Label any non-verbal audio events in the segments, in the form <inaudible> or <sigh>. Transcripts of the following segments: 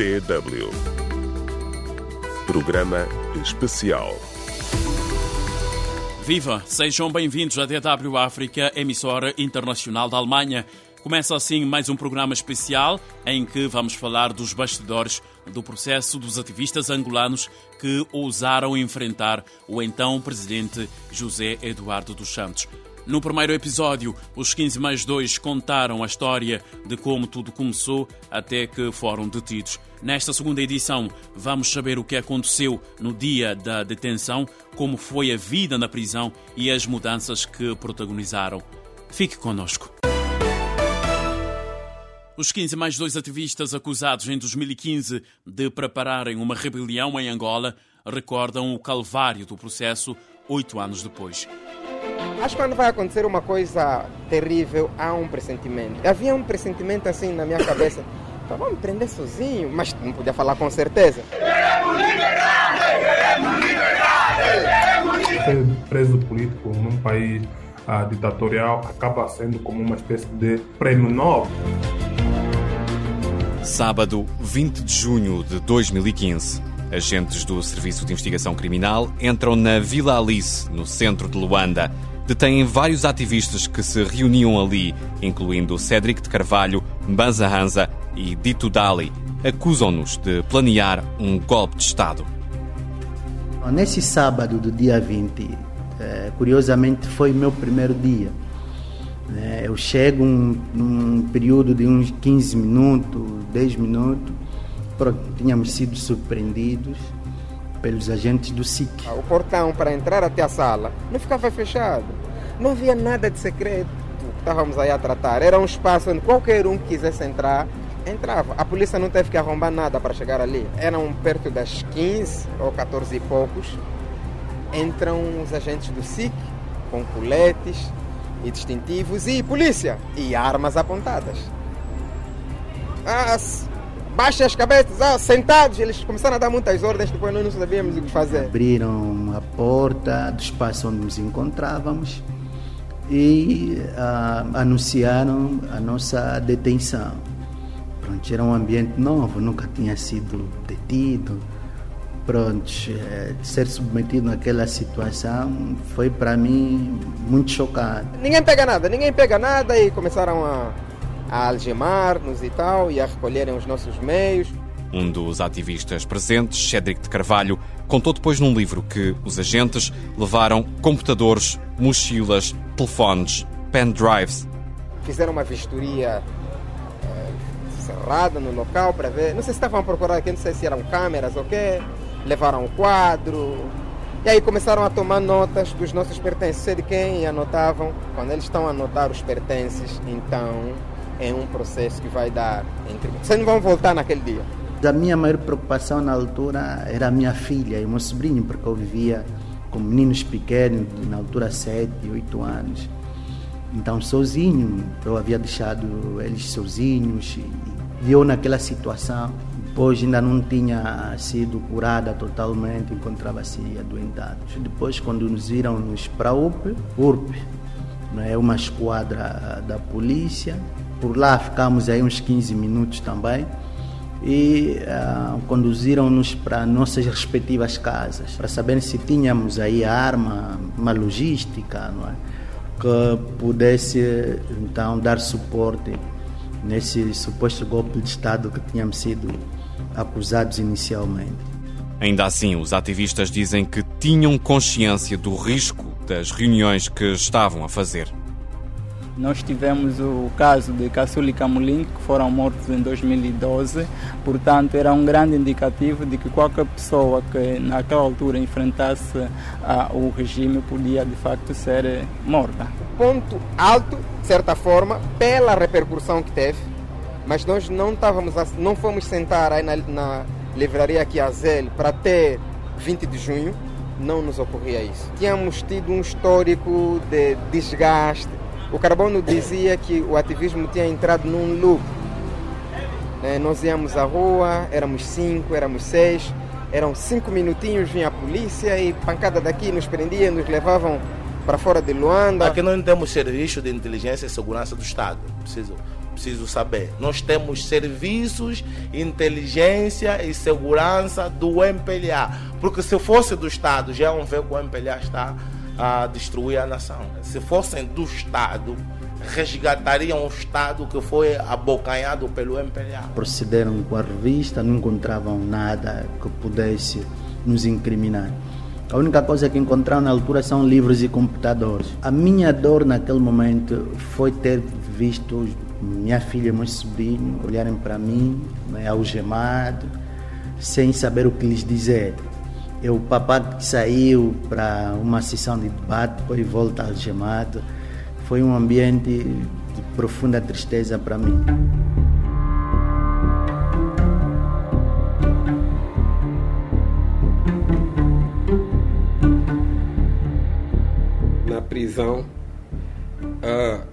DW. Programa especial. Viva! Sejam bem-vindos à DW África, emissora internacional da Alemanha. Começa assim mais um programa especial em que vamos falar dos bastidores do processo dos ativistas angolanos que ousaram enfrentar o então presidente José Eduardo dos Santos. No primeiro episódio, os 15 mais 2 contaram a história de como tudo começou até que foram detidos. Nesta segunda edição, vamos saber o que aconteceu no dia da detenção, como foi a vida na prisão e as mudanças que protagonizaram. Fique conosco. Os 15 mais dois ativistas acusados em 2015 de prepararem uma rebelião em Angola recordam o calvário do processo oito anos depois. Acho que quando vai acontecer uma coisa terrível, há um pressentimento. Havia um pressentimento assim na minha cabeça. <coughs> Então vamos prender sozinho, mas não podia falar com certeza. Ser preso político num país ah, ditatorial acaba sendo como uma espécie de prêmio Nobel. Sábado, 20 de junho de 2015. Agentes do Serviço de Investigação Criminal entram na Vila Alice, no centro de Luanda. Detêm vários ativistas que se reuniam ali, incluindo Cédric de Carvalho, Mbanza Hanza e Dito Dali. Acusam-nos de planear um golpe de Estado. Nesse sábado do dia 20, eh, curiosamente foi meu primeiro dia. Né? Eu chego um, num período de uns 15 minutos, 10 minutos, pronto, tínhamos sido surpreendidos pelos agentes do SIC. O portão para entrar até a sala não ficava fechado. Não havia nada de secreto que estávamos aí a tratar. Era um espaço onde qualquer um que quisesse entrar, entrava. A polícia não teve que arrombar nada para chegar ali. Eram perto das 15 ou 14 e poucos. Entram os agentes do SIC com coletes e distintivos e polícia e armas apontadas. Ah, baixa as cabeças, ah, sentados. Eles começaram a dar muitas ordens, depois nós não sabíamos o que fazer. Abriram a porta do espaço onde nos encontrávamos e ah, anunciaram a nossa detenção. Pronto, era um ambiente novo, nunca tinha sido detido. Pronto, eh, ser submetido naquela situação foi para mim muito chocante. Ninguém pega nada, ninguém pega nada e começaram a, a algemar-nos e tal e a recolherem os nossos meios. Um dos ativistas presentes, Cédric de Carvalho, contou depois num livro que os agentes levaram computadores, mochilas, telefones, pendrives. Fizeram uma vistoria eh, cerrada no local para ver. Não sei se estavam a procurar aqui, não sei se eram câmeras ou quê. Levaram o quadro. E aí começaram a tomar notas dos nossos pertences, sei de quem, e anotavam. Quando eles estão a anotar os pertences, então é um processo que vai dar entre. Vocês não vão voltar naquele dia. A minha maior preocupação na altura era a minha filha e o meu sobrinho, porque eu vivia com meninos pequenos, na altura 7, 8 anos. Então, sozinho, eu havia deixado eles sozinhos e eu naquela situação. Depois ainda não tinha sido curada totalmente, encontrava-se adoentado. Depois, quando nos para URP não é uma esquadra da polícia, por lá ficamos aí uns 15 minutos também e uh, conduziram-nos para nossas respectivas casas para saber se tínhamos aí a arma, uma logística, é? que pudesse então dar suporte nesse suposto golpe de Estado que tínhamos sido acusados inicialmente. Ainda assim, os ativistas dizem que tinham consciência do risco das reuniões que estavam a fazer. Nós tivemos o caso de Cassuli e Camulin, que foram mortos em 2012, portanto, era um grande indicativo de que qualquer pessoa que naquela altura enfrentasse ah, o regime podia de facto ser morta. Ponto alto, de certa forma, pela repercussão que teve, mas nós não estávamos, não fomos sentar aí na, na livraria aqui a Zel para ter 20 de junho, não nos ocorria isso. Tínhamos tido um histórico de desgaste, o Carbono dizia que o ativismo tinha entrado num loop. Né? Nós íamos à rua, éramos cinco, éramos seis, eram cinco minutinhos, vinha a polícia e pancada daqui, nos prendiam, nos levavam para fora de Luanda. Aqui nós não temos serviço de inteligência e segurança do Estado. Preciso, preciso saber. Nós temos serviços, inteligência e segurança do MPLA. Porque se fosse do Estado, já vão ver que o MPLA está a destruir a nação. Se fossem do Estado, resgatariam o Estado que foi abocanhado pelo MPLA. Procederam com a revista, não encontravam nada que pudesse nos incriminar. A única coisa que encontraram na altura são livros e computadores. A minha dor naquele momento foi ter visto minha filha e meu sobrinho olharem para mim, né, algemado, sem saber o que lhes dizer. Eu, o papá que saiu para uma sessão de debate, depois volta algemado. Foi um ambiente de profunda tristeza para mim. Na prisão, uh,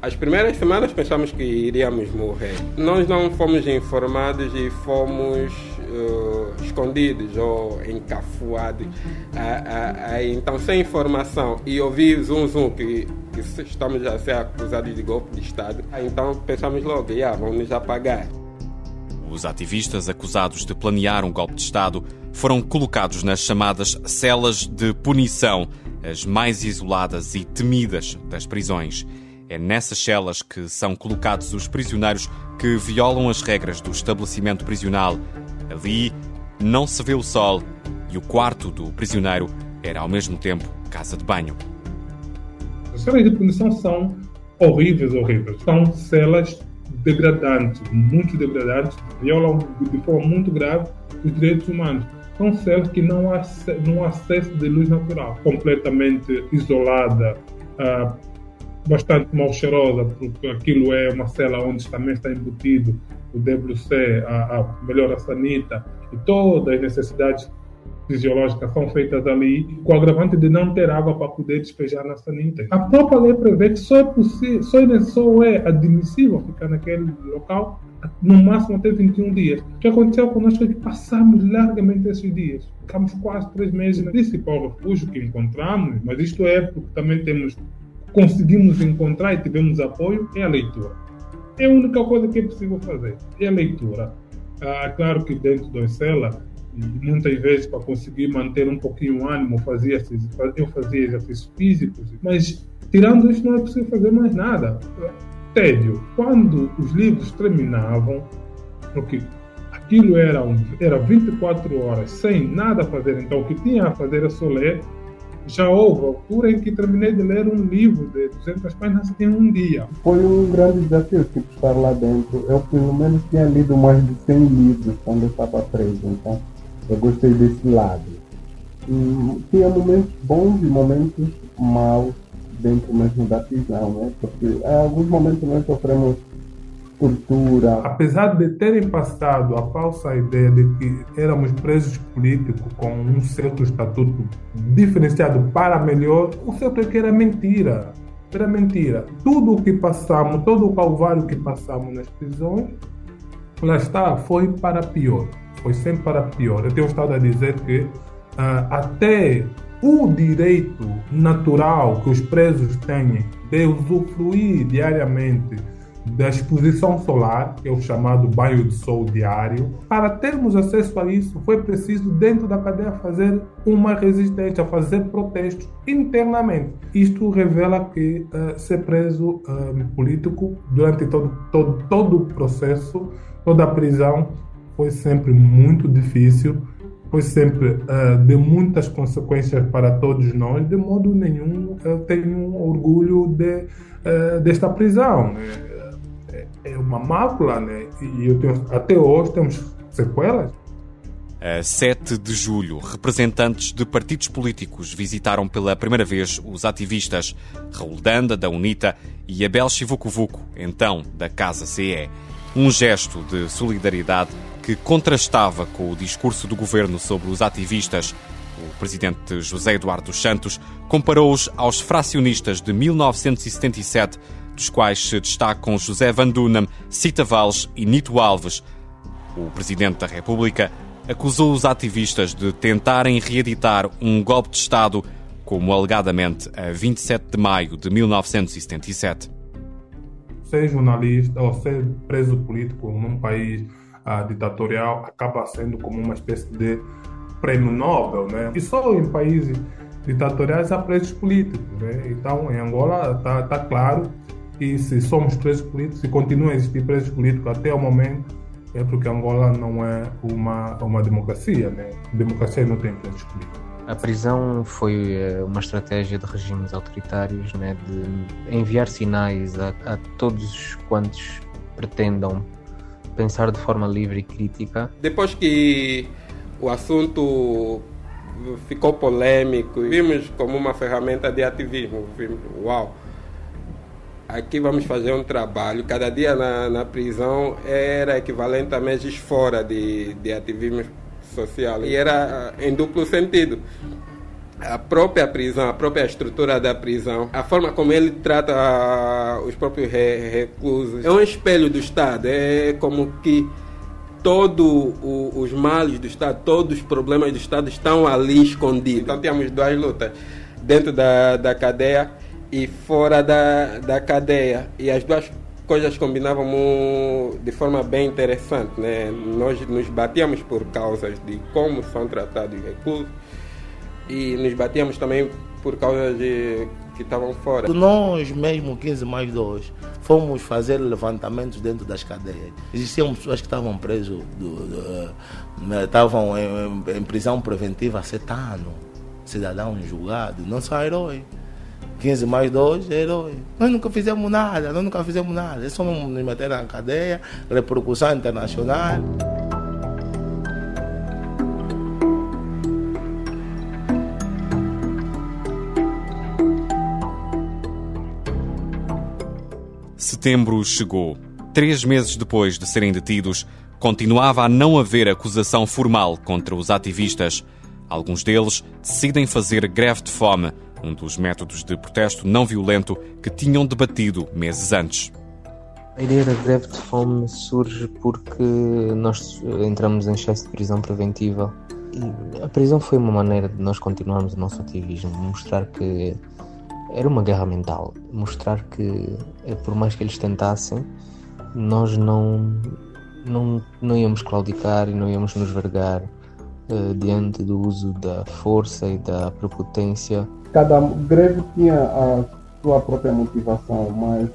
as primeiras semanas pensamos que iríamos morrer. Nós não fomos informados e fomos uh, escondidos ou encafuados. Uh, uh, então, sem informação e ouvir zum zum que, que estamos a ser acusados de golpe de Estado, então pensamos logo, yeah, vamos nos apagar. Os ativistas acusados de planear um golpe de Estado foram colocados nas chamadas celas de punição, as mais isoladas e temidas das prisões. É nessas celas que são colocados os prisioneiros que violam as regras do estabelecimento prisional. Ali não se vê o sol e o quarto do prisioneiro era ao mesmo tempo casa de banho. As celas de punição são horríveis, horríveis. São celas degradantes, muito degradantes, violam de forma muito grave os direitos humanos. São celas que não há, não há acesso de luz natural, completamente isolada, uh, bastante mal cheirosa, porque aquilo é uma cela onde também está embutido o WC, a, a melhor sanita e todas as necessidades fisiológicas são feitas ali, com o agravante de não ter água para poder despejar na sanita. A própria lei prevê que só é possível, é, só é admissível ficar naquele local no máximo até 21 dias. O que aconteceu conosco é que passamos largamente esses dias. Ficamos quase três meses no principal refúgio que encontramos, mas isto é porque também temos conseguimos encontrar e tivemos apoio é a leitura. É a única coisa que é possível fazer, é a leitura. Ah, claro que dentro da cela, muitas vezes para conseguir manter um pouquinho o ânimo, fazia, eu fazia exercícios físicos, mas tirando isso não é possível fazer mais nada. Tédio. Quando os livros terminavam, porque aquilo era, era 24 horas sem nada a fazer, então o que tinha a fazer era só ler, já houve altura em que terminei de ler um livro de 200 páginas em um dia. Foi um grande desafio tipo, estar lá dentro. Eu, pelo menos, tinha lido mais de 100 livros quando eu estava preso, então eu gostei desse lado. E tinha momentos bons e momentos maus dentro mesmo da prisão, né? Porque em alguns momentos nós sofremos cultura. Apesar de terem passado a falsa ideia de que éramos presos políticos com um certo estatuto diferenciado para melhor, o certo é que era mentira. Era mentira. Tudo o que passamos, todo o calvário que passamos nas prisões, lá está, foi para pior. Foi sempre para pior. Eu tenho estado a dizer que uh, até o direito natural que os presos têm de usufruir diariamente da exposição solar, que é o chamado banho de sol diário. Para termos acesso a isso, foi preciso, dentro da cadeia, fazer uma resistência, fazer protestos internamente. Isto revela que uh, ser preso uh, político durante todo, todo, todo o processo, toda a prisão, foi sempre muito difícil, foi sempre uh, de muitas consequências para todos nós. De modo nenhum eu tenho orgulho de, desta prisão é uma mácula, né? E eu tenho, até hoje temos sequelas. A 7 de julho, representantes de partidos políticos visitaram pela primeira vez os ativistas Raul Danda, da UNITA, e Abel Chivucovuco, então da Casa CE. Um gesto de solidariedade que contrastava com o discurso do governo sobre os ativistas. O presidente José Eduardo Santos comparou-os aos fracionistas de 1977 dos quais se destacam José Van Dunham, Cita Valles e Nito Alves. O Presidente da República acusou os ativistas de tentarem reeditar um golpe de Estado, como alegadamente a 27 de maio de 1977. ser jornalista ou ser preso político num país ah, ditatorial acaba sendo como uma espécie de prêmio Nobel, né? E só em países ditatoriais há presos políticos, né? Então, em Angola está tá claro que se somos presos políticos, se continuam a existir presos políticos até o momento, é porque Angola não é uma, uma democracia, né? Democracia não tem presos políticos. A prisão foi eh, uma estratégia de regimes autoritários né, de enviar sinais a, a todos quantos pretendam pensar de forma livre e crítica. Depois que o assunto ficou polêmico, vimos como uma ferramenta de ativismo. Vimos, uau! Aqui vamos fazer um trabalho. Cada dia na, na prisão era equivalente a meses fora de, de ativismo social. E era em duplo sentido. A própria prisão, a própria estrutura da prisão, a forma como ele trata os próprios reclusos, é um espelho do Estado. É como que todos os males do Estado, todos os problemas do Estado estão ali escondidos. Então tínhamos duas lutas dentro da, da cadeia e fora da, da cadeia. E as duas coisas combinavam de forma bem interessante. Né? Nós nos batíamos por causas de como são tratados os reclusos e nos batíamos também por causas de que estavam fora. Nós mesmo, 15 mais 2, fomos fazer levantamentos dentro das cadeias. Existiam pessoas que estavam presos, do, do, né, estavam em, em, prisão preventiva há sete anos, cidadãos julgados, não são heróis. 15 mais 2 é herói. Nós nunca fizemos nada, nós nunca fizemos nada. É só nos meter na cadeia, repercussão internacional. Setembro chegou. Três meses depois de serem detidos, continuava a não haver acusação formal contra os ativistas. Alguns deles decidem fazer greve de fome um dos métodos de protesto não violento que tinham debatido meses antes. A ideia da greve de fome surge porque nós entramos em excesso de prisão preventiva e a prisão foi uma maneira de nós continuarmos o nosso ativismo, mostrar que era uma guerra mental, mostrar que eh, por mais que eles tentassem, nós não não, não íamos claudicar e não íamos nos vergar uh, diante do uso da força e da prepotência cada greve tinha a sua própria motivação, mas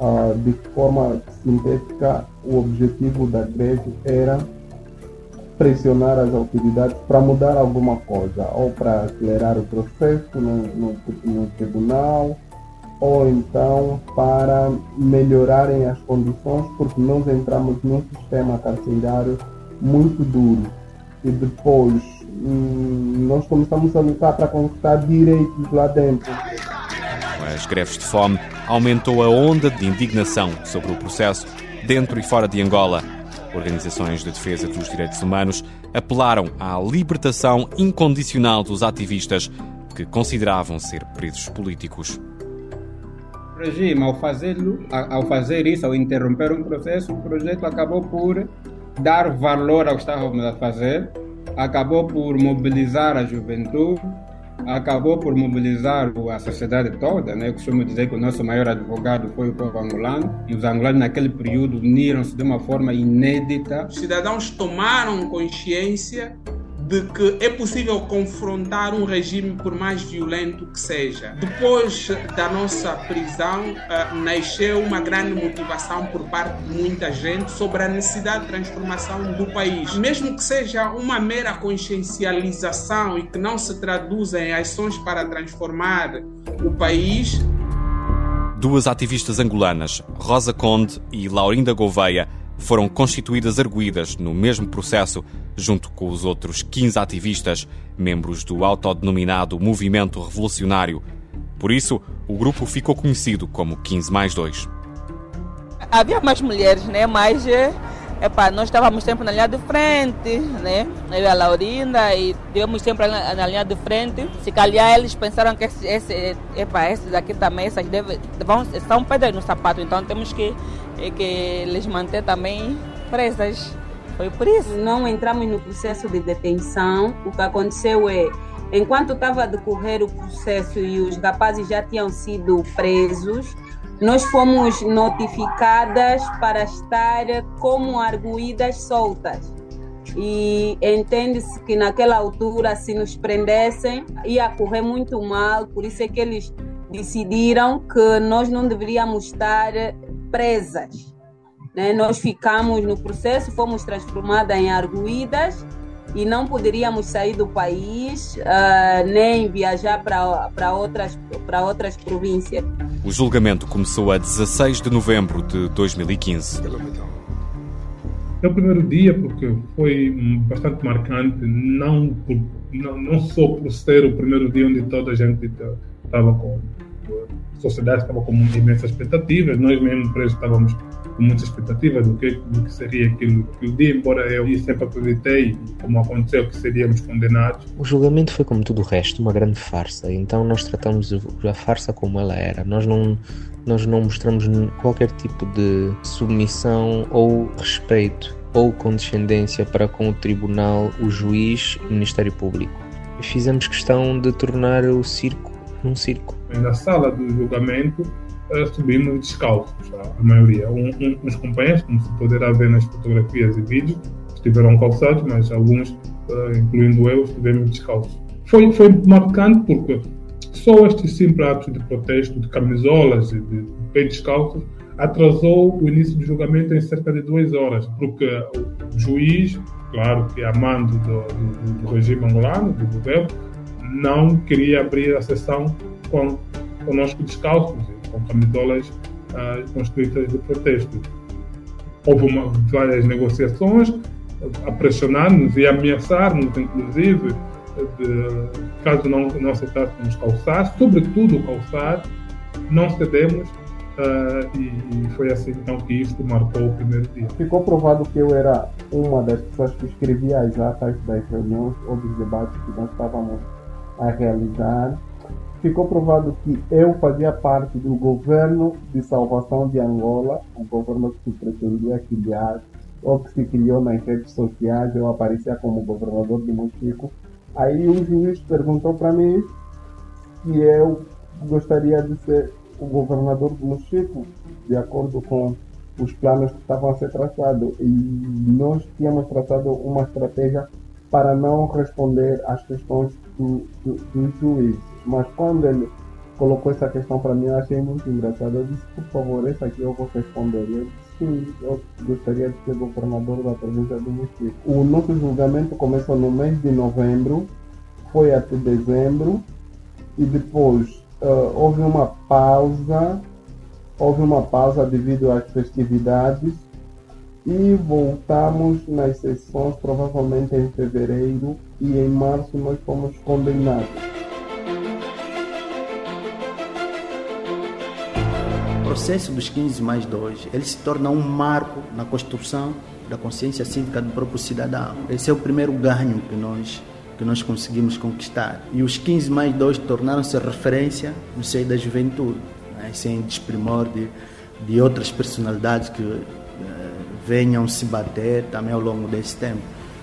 uh, de forma sintética, o objetivo da greve era pressionar as autoridades para mudar alguma coisa, ou para acelerar o processo no, no, no tribunal, ou então para melhorarem as condições, porque nós entramos num sistema carcerário muito duro. E depois Hum, nós começamos a lutar para conquistar direitos lá dentro. As greves de fome aumentou a onda de indignação sobre o processo dentro e fora de Angola. Organizações de defesa dos direitos humanos apelaram à libertação incondicional dos ativistas que consideravam ser presos políticos. O regime, ao, fazê-lo, ao fazer isso, ao interromper um processo, o projeto acabou por dar valor ao que estávamos a fazer acabou por mobilizar a juventude, acabou por mobilizar a sociedade toda. Né? Eu costumo dizer que o nosso maior advogado foi o povo angolano, e os angolanos naquele período uniram-se de uma forma inédita. Os cidadãos tomaram consciência de que é possível confrontar um regime por mais violento que seja. Depois da nossa prisão, uh, nasceu uma grande motivação por parte de muita gente sobre a necessidade de transformação do país. Mesmo que seja uma mera consciencialização e que não se traduza em ações para transformar o país. Duas ativistas angolanas, Rosa Conde e Laurinda Gouveia, foram constituídas arguídas no mesmo processo, junto com os outros 15 ativistas, membros do autodenominado Movimento Revolucionário. Por isso, o grupo ficou conhecido como 15 mais 2. Havia mais mulheres, né? mas eh, Epa, nós estávamos sempre na linha de frente, né? Eu e a Laurinda, e estivemos sempre na, na, linha de frente. Se calhar eles pensaram que esse, esse, epa, esses aqui também essas deve, vão, são pedras no sapato, então temos que, que lhes manter também presas. Foi por isso. Não entramos no processo de detenção. O que aconteceu é, enquanto estava a decorrer o processo e os rapazes já tinham sido presos, nós fomos notificadas para estar como arguídas soltas. E entende-se que naquela altura, se nos prendessem, ia correr muito mal, por isso é que eles decidiram que nós não deveríamos estar presas. Né? Nós ficamos no processo, fomos transformadas em arguídas e não poderíamos sair do país uh, nem viajar para outras, outras províncias. O julgamento começou a 16 de novembro de 2015. É o primeiro dia porque foi bastante marcante, não, por, não, não só por ser o primeiro dia onde toda a gente estava com. A sociedade estava com imensas expectativas, nós mesmo presos estávamos com muitas expectativas do que, do que seria aquilo, aquele dia, embora eu sempre acreditei, como aconteceu, que seríamos condenados. O julgamento foi, como tudo o resto, uma grande farsa. Então nós tratamos a farsa como ela era. Nós não, nós não mostramos qualquer tipo de submissão ou respeito ou condescendência para com o tribunal, o juiz o Ministério Público. Fizemos questão de tornar o circo num circo. Na sala do julgamento, uh, subimos descalços, a maioria. Um, um, uns companheiros, como se poderá ver nas fotografias e vídeos, estiveram calçados, mas alguns, uh, incluindo eu, estivemos descalços. Foi, foi marcante porque só estes simples atos de protesto, de camisolas e de peitos descalços, atrasou o início do julgamento em cerca de duas horas, porque o juiz, claro que amando do, do, do regime angolano, do governo, não queria abrir a sessão com conosco descalços com camisolas uh, construídas de protesto. Houve uma, várias negociações a pressionar-nos e ameaçar-nos, inclusive, de, caso não, não aceitássemos calçar, sobretudo calçar, não cedemos uh, e, e, foi assim então que isto marcou o primeiro dia. Ficou provado que eu era uma das pessoas que escrevia as atas das reuniões ou dos debates que nós estávamos a realizar ficou provado que eu fazia parte do governo de salvação de Angola, um governo que se pretendia criar, ou que se criou nas redes sociais, eu aparecia como governador de Mochico. Aí o juiz perguntou para mim se eu gostaria de ser o governador de Mochico, de acordo com os planos que estavam a ser traçados. E nós tínhamos traçado uma estratégia para não responder às questões do, do, do juiz. Mas quando ele colocou essa questão para mim, eu achei muito engraçado. Eu disse, por favor, essa aqui eu vou responder. Eu disse, sim, eu gostaria de ser governador da província do Mochico. O nosso julgamento começou no mês de novembro, foi até dezembro, e depois uh, houve uma pausa, houve uma pausa devido às festividades, e voltamos nas sessões provavelmente em fevereiro, e em março nós fomos condenados. processo dos 15 mais 2, ele se torna um marco na construção da consciência cívica do próprio cidadão. Esse é o primeiro ganho que nós que nós conseguimos conquistar. E os 15 mais 2 tornaram-se referência no seio da juventude, né? sem desprimor de, de outras personalidades que venham se bater também ao longo desse tempo.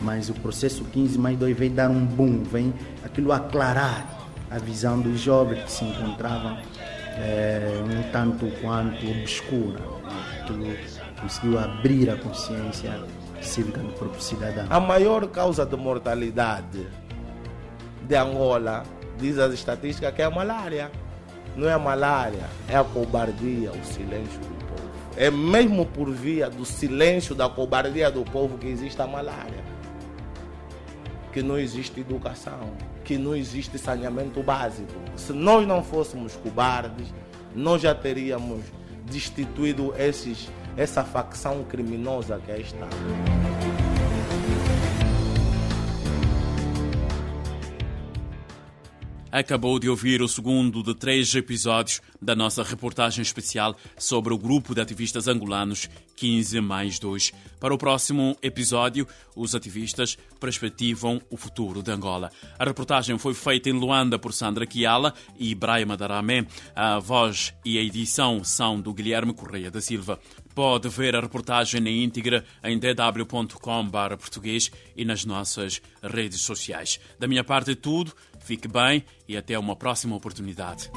Mas o processo 15 mais 2 vem dar um boom, vem aquilo aclarar a visão dos jovens que se encontravam é, um tanto quanto obscura. Aquilo conseguiu abrir a consciência cívica do próprio cidadão. A maior causa de mortalidade de Angola, diz as estatísticas, que é a malária. Não é a malária, é a cobardia, o silêncio. É mesmo por via do silêncio, da cobardia do povo que existe a malária. Que não existe educação que não existe saneamento básico. Se nós não fôssemos cobardes, nós já teríamos destituído esses, essa facção criminosa que é esta. Acabou de ouvir o segundo de três episódios da nossa reportagem especial sobre o grupo de ativistas angolanos 15 mais 2. Para o próximo episódio, os ativistas perspectivam o futuro de Angola. A reportagem foi feita em Luanda por Sandra Kiala e Braima Daramé. A voz e a edição são do Guilherme Correia da Silva. Pode ver a reportagem na íntegra em dw.com.br português e nas nossas redes sociais. Da minha parte é tudo, fique bem e até uma próxima oportunidade.